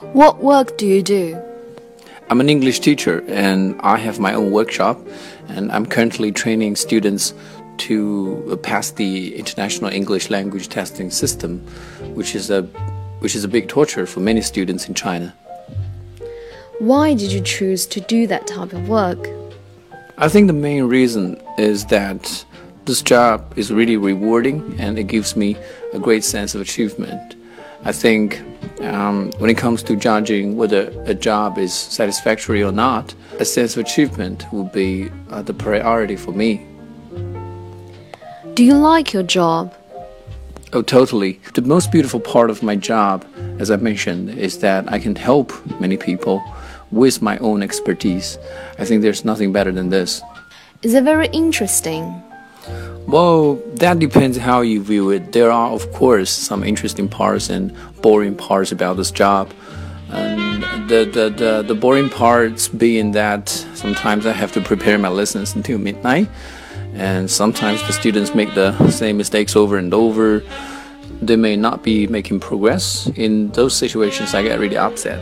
What work do you do? I'm an English teacher and I have my own workshop and I'm currently training students to uh, pass the international English language testing system which is a which is a big torture for many students in China. Why did you choose to do that type of work? I think the main reason is that this job is really rewarding and it gives me a great sense of achievement. I think um, when it comes to judging whether a job is satisfactory or not, a sense of achievement would be uh, the priority for me. Do you like your job? Oh, totally. The most beautiful part of my job, as I mentioned, is that I can help many people with my own expertise. I think there's nothing better than this. Is it very interesting? Well, that depends how you view it. There are, of course, some interesting parts and boring parts about this job. And the, the, the, the boring parts being that sometimes I have to prepare my lessons until midnight, and sometimes the students make the same mistakes over and over. They may not be making progress. In those situations, I get really upset.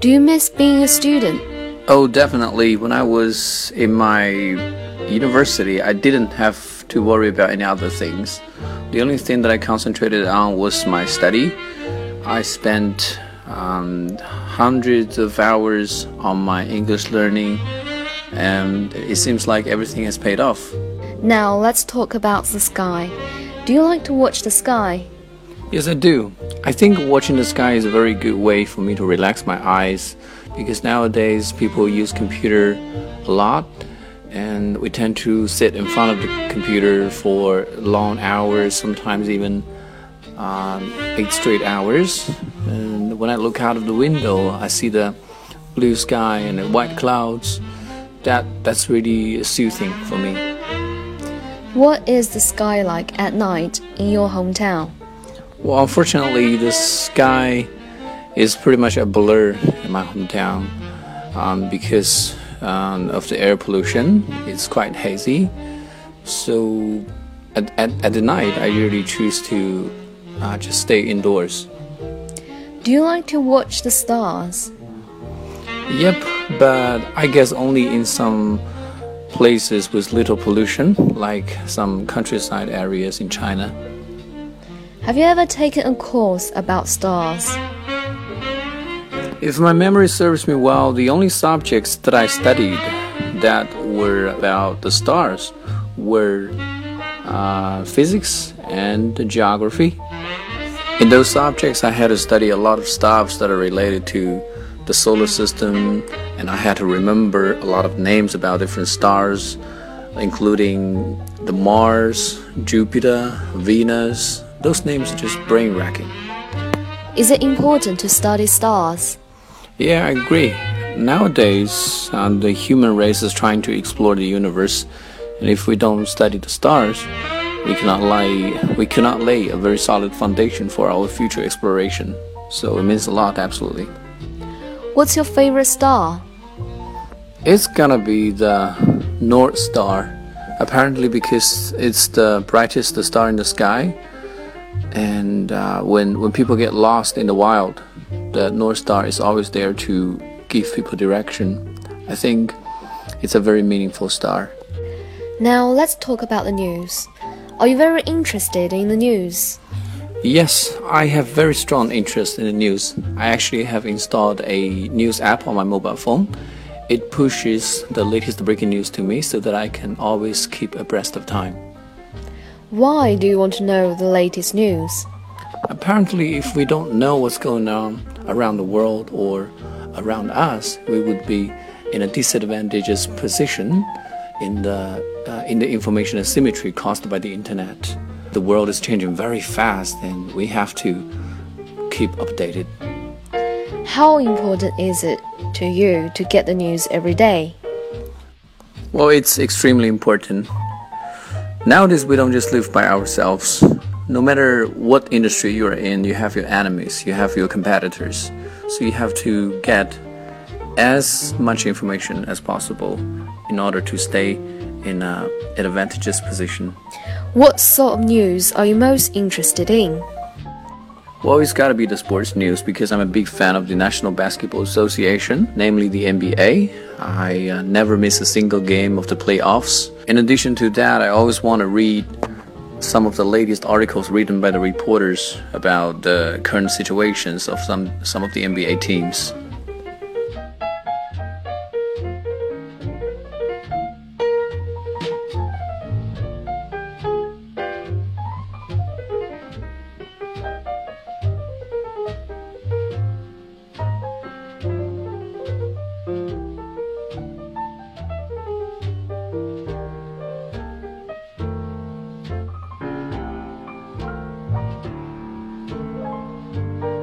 Do you miss being a student? Oh, definitely. When I was in my university, I didn't have to worry about any other things. The only thing that I concentrated on was my study. I spent um, hundreds of hours on my English learning, and it seems like everything has paid off. Now let's talk about the sky. Do you like to watch the sky? Yes, I do. I think watching the sky is a very good way for me to relax my eyes because nowadays people use computer a lot and we tend to sit in front of the computer for long hours, sometimes even um, eight straight hours. And when I look out of the window, I see the blue sky and the white clouds. That that's really soothing for me. What is the sky like at night in your hometown? Well, unfortunately, the sky is pretty much a blur in my hometown um, because um, of the air pollution. It's quite hazy. So at, at, at the night, I usually choose to uh, just stay indoors. Do you like to watch the stars? Yep, but I guess only in some places with little pollution, like some countryside areas in China. Have you ever taken a course about stars? If my memory serves me well, the only subjects that I studied that were about the stars were uh, physics and geography. In those subjects, I had to study a lot of stuffs that are related to the solar system, and I had to remember a lot of names about different stars, including the Mars, Jupiter, Venus. Those names are just brain wracking. Is it important to study stars? Yeah, I agree. Nowadays, uh, the human race is trying to explore the universe, and if we don't study the stars, we cannot lay we cannot lay a very solid foundation for our future exploration. So it means a lot, absolutely. What's your favorite star? It's gonna be the North Star, apparently because it's the brightest star in the sky, and uh, when when people get lost in the wild, the North Star is always there to give people direction. I think it's a very meaningful star. Now let's talk about the news. Are you very interested in the news? Yes, I have very strong interest in the news. I actually have installed a news app on my mobile phone. It pushes the latest breaking news to me so that I can always keep abreast of time. Why do you want to know the latest news? Apparently, if we don't know what's going on around the world or around us, we would be in a disadvantageous position in the uh, in the information asymmetry caused by the internet. The world is changing very fast, and we have to keep updated. How important is it to you to get the news every day? Well, it's extremely important. Nowadays, we don't just live by ourselves no matter what industry you're in, you have your enemies, you have your competitors. So you have to get as much information as possible in order to stay in a, an advantageous position. What sort of news are you most interested in? Well, it's got to be the sports news because I'm a big fan of the National Basketball Association, namely the NBA. I uh, never miss a single game of the playoffs. In addition to that, I always want to read some of the latest articles written by the reporters about the current situations of some some of the NBA teams. Bye.